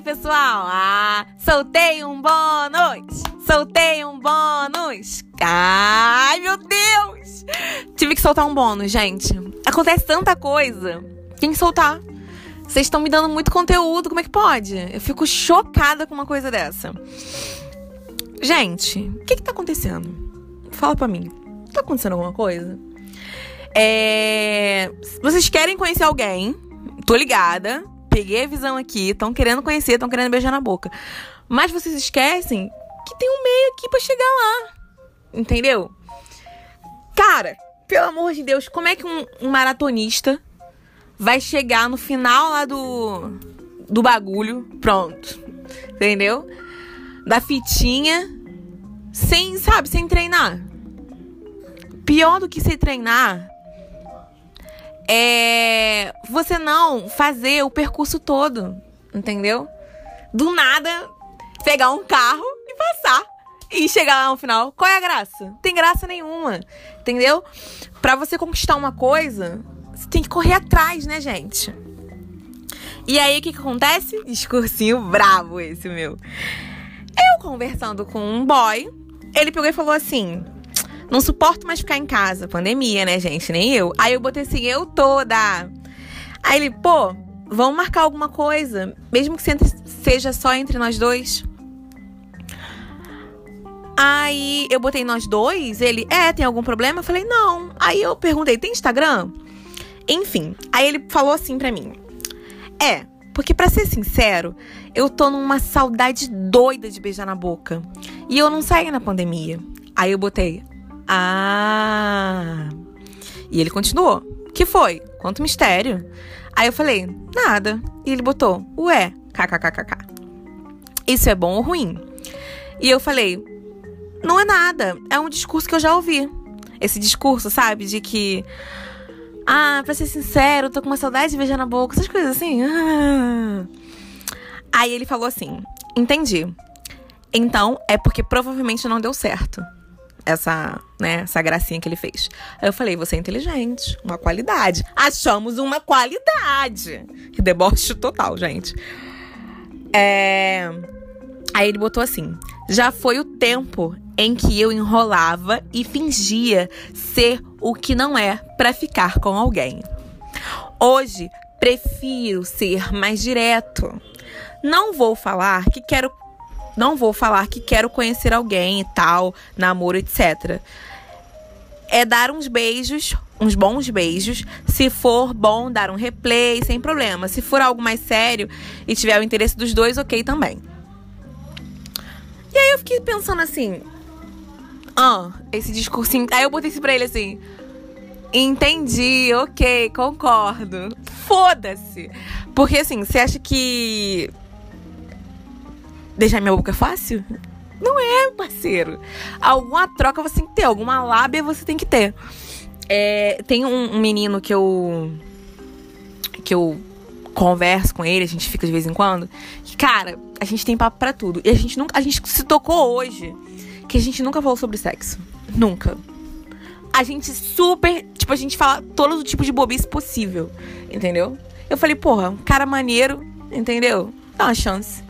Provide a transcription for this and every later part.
pessoal? Ah, soltei um bônus! Soltei um bônus! Ai, meu Deus! Tive que soltar um bônus, gente. Acontece tanta coisa. Tem que soltar. Vocês estão me dando muito conteúdo, como é que pode? Eu fico chocada com uma coisa dessa. Gente, o que que tá acontecendo? Fala pra mim. Tá acontecendo alguma coisa? É... Vocês querem conhecer alguém? Tô ligada. Peguei a visão aqui. Estão querendo conhecer, estão querendo beijar na boca. Mas vocês esquecem que tem um meio aqui para chegar lá. Entendeu? Cara, pelo amor de Deus, como é que um, um maratonista vai chegar no final lá do, do bagulho? Pronto. Entendeu? Da fitinha. Sem, sabe, sem treinar. Pior do que sem treinar é você não fazer o percurso todo, entendeu? Do nada pegar um carro e passar e chegar lá no final. Qual é a graça? Não tem graça nenhuma, entendeu? Para você conquistar uma coisa, você tem que correr atrás, né, gente? E aí o que, que acontece? Discursinho bravo esse meu. Eu conversando com um boy, ele pegou e falou assim: não suporto mais ficar em casa. Pandemia, né, gente? Nem eu. Aí eu botei assim, eu toda. Aí ele, pô, vamos marcar alguma coisa. Mesmo que seja só entre nós dois. Aí eu botei nós dois. Ele, é, tem algum problema? Eu falei, não. Aí eu perguntei, tem Instagram? Enfim. Aí ele falou assim pra mim: É, porque para ser sincero, eu tô numa saudade doida de beijar na boca. E eu não saí na pandemia. Aí eu botei, ah! E ele continuou. Que foi? Quanto mistério. Aí eu falei, nada. E ele botou, ué, kkkk. Isso é bom ou ruim? E eu falei, não é nada. É um discurso que eu já ouvi. Esse discurso, sabe? De que. Ah, pra ser sincero, tô com uma saudade de beijar na boca, essas coisas assim. Ah. Aí ele falou assim: entendi. Então é porque provavelmente não deu certo essa, né, essa gracinha que ele fez. Aí eu falei, você é inteligente, uma qualidade. Achamos uma qualidade. Que deboche total, gente. É... Aí ele botou assim: já foi o tempo em que eu enrolava e fingia ser o que não é para ficar com alguém. Hoje prefiro ser mais direto. Não vou falar que quero não vou falar que quero conhecer alguém e tal, namoro, etc. É dar uns beijos, uns bons beijos. Se for bom, dar um replay, sem problema. Se for algo mais sério e tiver o interesse dos dois, ok também. E aí eu fiquei pensando assim. Ah, esse discursinho. Aí eu botei isso pra ele assim. Entendi, ok, concordo. Foda-se. Porque assim, você acha que deixar minha boca fácil? Não é, parceiro. Alguma troca você tem que ter, alguma lábia você tem que ter. É, tem um, um, menino que eu. que eu converso com ele, a gente fica de vez em quando. Que, cara, a gente tem papo pra tudo. E a gente nunca. A gente se tocou hoje que a gente nunca falou sobre sexo. Nunca. A gente super. Tipo, a gente fala todo o tipo de bobice possível. Entendeu? Eu falei, porra, um cara maneiro, entendeu? Dá uma chance.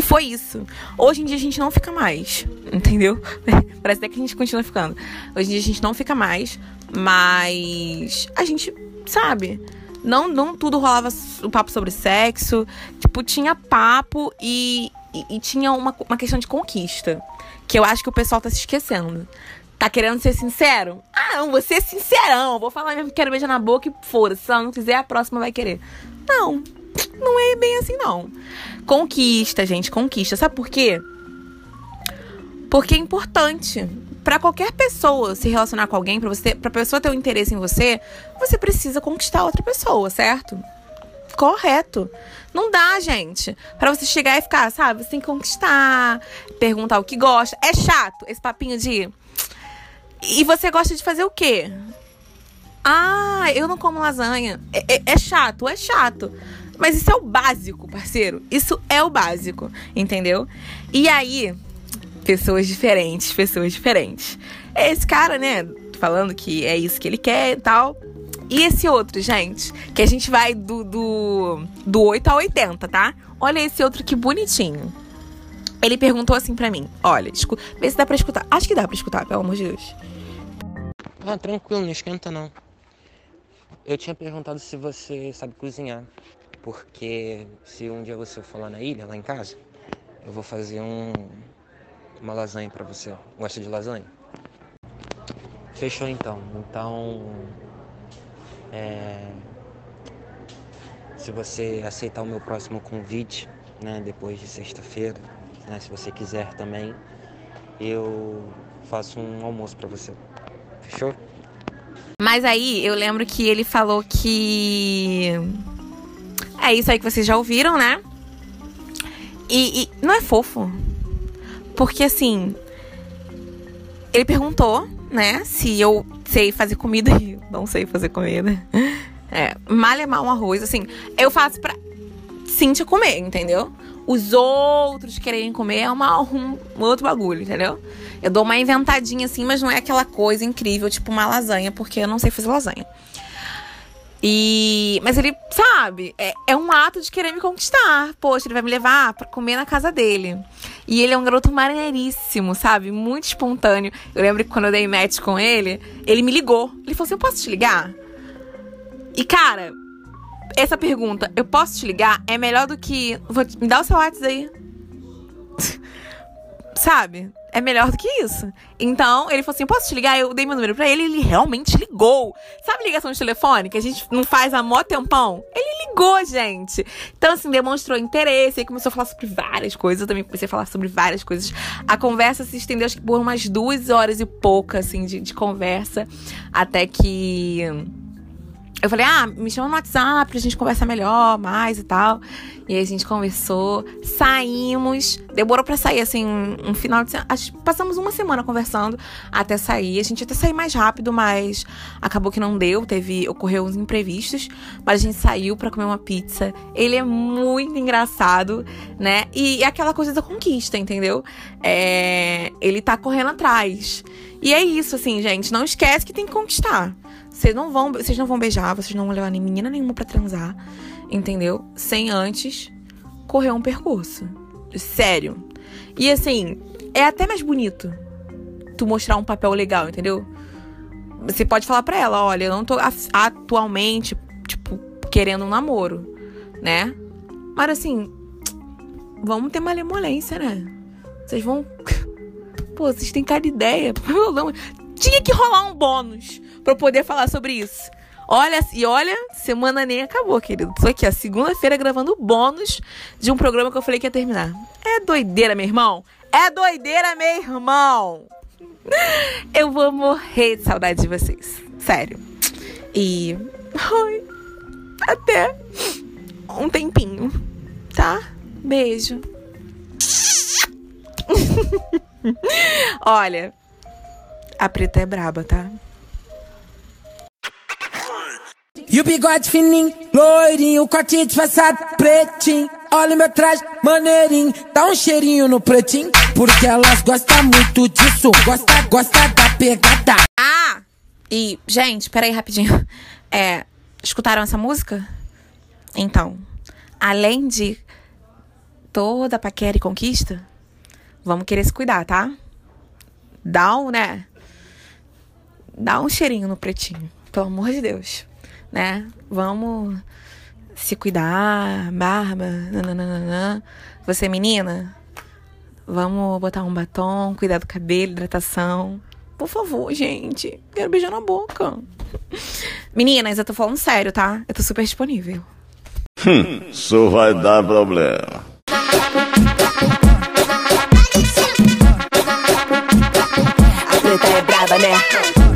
E foi isso. Hoje em dia a gente não fica mais, entendeu? Parece até que a gente continua ficando. Hoje em dia a gente não fica mais, mas a gente, sabe? Não, não tudo rolava o papo sobre sexo. Tipo, tinha papo e, e, e tinha uma, uma questão de conquista. Que eu acho que o pessoal tá se esquecendo. Tá querendo ser sincero? Ah, não, vou ser sincerão. Vou falar mesmo que quero beijar na boca e foda-se. Se ela não quiser, a próxima vai querer. Não, não é bem assim, não. Conquista, gente, conquista. Sabe por quê? Porque é importante para qualquer pessoa se relacionar com alguém, para você, para pessoa ter um interesse em você, você precisa conquistar outra pessoa, certo? Correto. Não dá, gente. Para você chegar e ficar, sabe? Você tem que conquistar, perguntar o que gosta. É chato esse papinho de E você gosta de fazer o quê? Ah, eu não como lasanha. É, é, é chato, é chato. Mas isso é o básico, parceiro. Isso é o básico, entendeu? E aí, pessoas diferentes, pessoas diferentes. É esse cara, né, falando que é isso que ele quer e tal. E esse outro, gente, que a gente vai do, do, do 8 ao 80, tá? Olha esse outro que bonitinho. Ele perguntou assim pra mim: Olha, escuta, vê se dá pra escutar. Acho que dá pra escutar, pelo amor de Deus. Ah, tranquilo, não esquenta não. Eu tinha perguntado se você sabe cozinhar. Porque se um dia você for lá na ilha, lá em casa, eu vou fazer um, uma lasanha pra você. Gosta de lasanha? Fechou então. Então. É, se você aceitar o meu próximo convite, né, depois de sexta-feira, né, se você quiser também, eu faço um almoço para você. Fechou? Mas aí eu lembro que ele falou que. É isso aí que vocês já ouviram, né? E, e não é fofo. Porque assim. Ele perguntou, né, se eu sei fazer comida e não sei fazer comida. É, mal um arroz, assim. Eu faço pra Cintia comer, entendeu? Os outros quererem comer é uma, um, um outro bagulho, entendeu? Eu dou uma inventadinha assim, mas não é aquela coisa incrível, tipo uma lasanha, porque eu não sei fazer lasanha. E. Mas ele, sabe, é, é, um ato de querer me conquistar. Poxa, ele vai me levar para comer na casa dele. E ele é um garoto maneiríssimo, sabe? Muito espontâneo. Eu lembro que quando eu dei match com ele, ele me ligou. Ele falou assim: Eu posso te ligar? E, cara, essa pergunta, eu posso te ligar? É melhor do que. Vou, me dá o seu WhatsApp aí. sabe? É melhor do que isso. Então, ele falou assim: posso te ligar? Eu dei meu número pra ele ele realmente ligou. Sabe ligação de telefone que a gente não faz há mó tempão? Ele ligou, gente. Então, assim, demonstrou interesse e começou a falar sobre várias coisas. Eu também comecei a falar sobre várias coisas. A conversa se estendeu, acho que por umas duas horas e pouca, assim, de, de conversa. Até que eu falei, ah, me chama no WhatsApp pra gente conversar melhor, mais e tal. E aí a gente conversou, saímos, demorou pra sair, assim, um, um final de semana. Passamos uma semana conversando até sair. A gente até sair mais rápido, mas acabou que não deu, teve, ocorreu uns imprevistos. Mas a gente saiu pra comer uma pizza. Ele é muito engraçado, né? E é aquela coisa da conquista, entendeu? É, ele tá correndo atrás. E é isso, assim, gente. Não esquece que tem que conquistar. Vocês não vão, vocês não vão beijar, vocês não vão levar nem menina nenhuma para transar, entendeu? Sem antes correr um percurso. Sério. E assim, é até mais bonito tu mostrar um papel legal, entendeu? Você pode falar pra ela, olha, eu não tô atualmente, tipo, querendo um namoro, né? Mas assim, vamos ter malemolência, né? Vocês vão. Pô, vocês têm cara de ideia. Tinha que rolar um bônus para poder falar sobre isso. Olha, e olha, semana nem acabou, querido. Tô aqui, a segunda-feira gravando bônus de um programa que eu falei que ia terminar. É doideira, meu irmão. É doideira, meu irmão. Eu vou morrer de saudade de vocês. Sério. E. Até um tempinho, tá? Beijo. Olha, a preta é braba, tá? E o bigode fininho, loirinho, corte disfarçado, pretinho. Olha meu traje, maneirinho, dá um cheirinho no pretinho. Porque elas gostam muito disso, gosta, gosta da pegada. Ah! E, gente, peraí rapidinho. É, escutaram essa música? Então, além de toda paquera e conquista, vamos querer se cuidar, tá? Dá um, né? Dá um cheirinho no pretinho, pelo amor de Deus né? Vamos se cuidar, barba, nananana. Você, menina, vamos botar um batom, cuidar do cabelo, hidratação. Por favor, gente. Quero beijar na boca. Meninas, eu tô falando sério, tá? Eu tô super disponível. Hum, isso vai dar problema. banana.